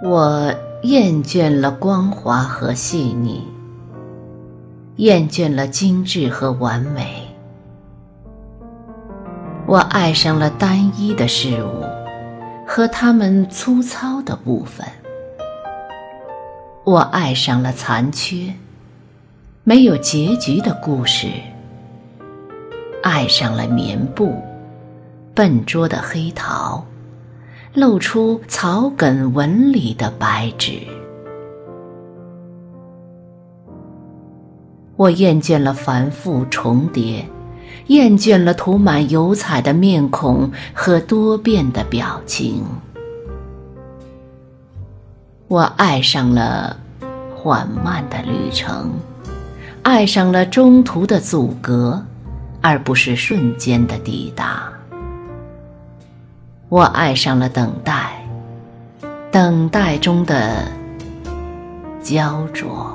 我厌倦了光滑和细腻，厌倦了精致和完美。我爱上了单一的事物和它们粗糙的部分。我爱上了残缺、没有结局的故事。爱上了棉布、笨拙的黑桃。露出草根纹理的白纸，我厌倦了繁复重叠，厌倦了涂满油彩的面孔和多变的表情。我爱上了缓慢的旅程，爱上了中途的阻隔，而不是瞬间的抵达。我爱上了等待，等待中的焦灼。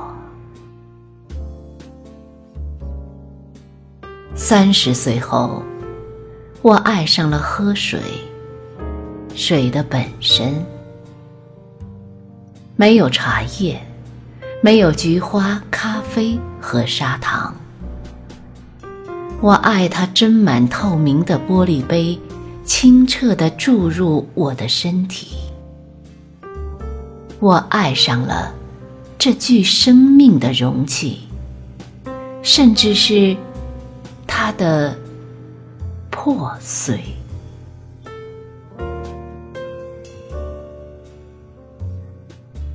三十岁后，我爱上了喝水，水的本身。没有茶叶，没有菊花、咖啡和砂糖。我爱它斟满透明的玻璃杯。清澈地注入我的身体，我爱上了这具生命的容器，甚至是它的破碎。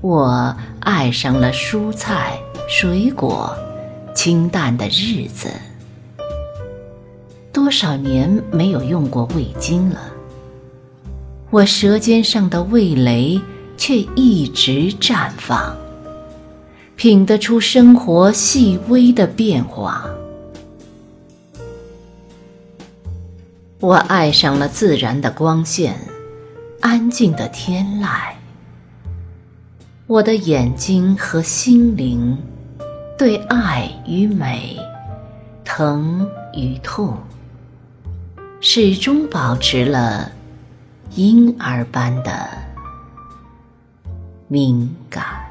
我爱上了蔬菜、水果、清淡的日子。多少年没有用过味精了，我舌尖上的味蕾却一直绽放，品得出生活细微的变化。我爱上了自然的光线，安静的天籁。我的眼睛和心灵，对爱与美，疼与痛。始终保持了婴儿般的敏感。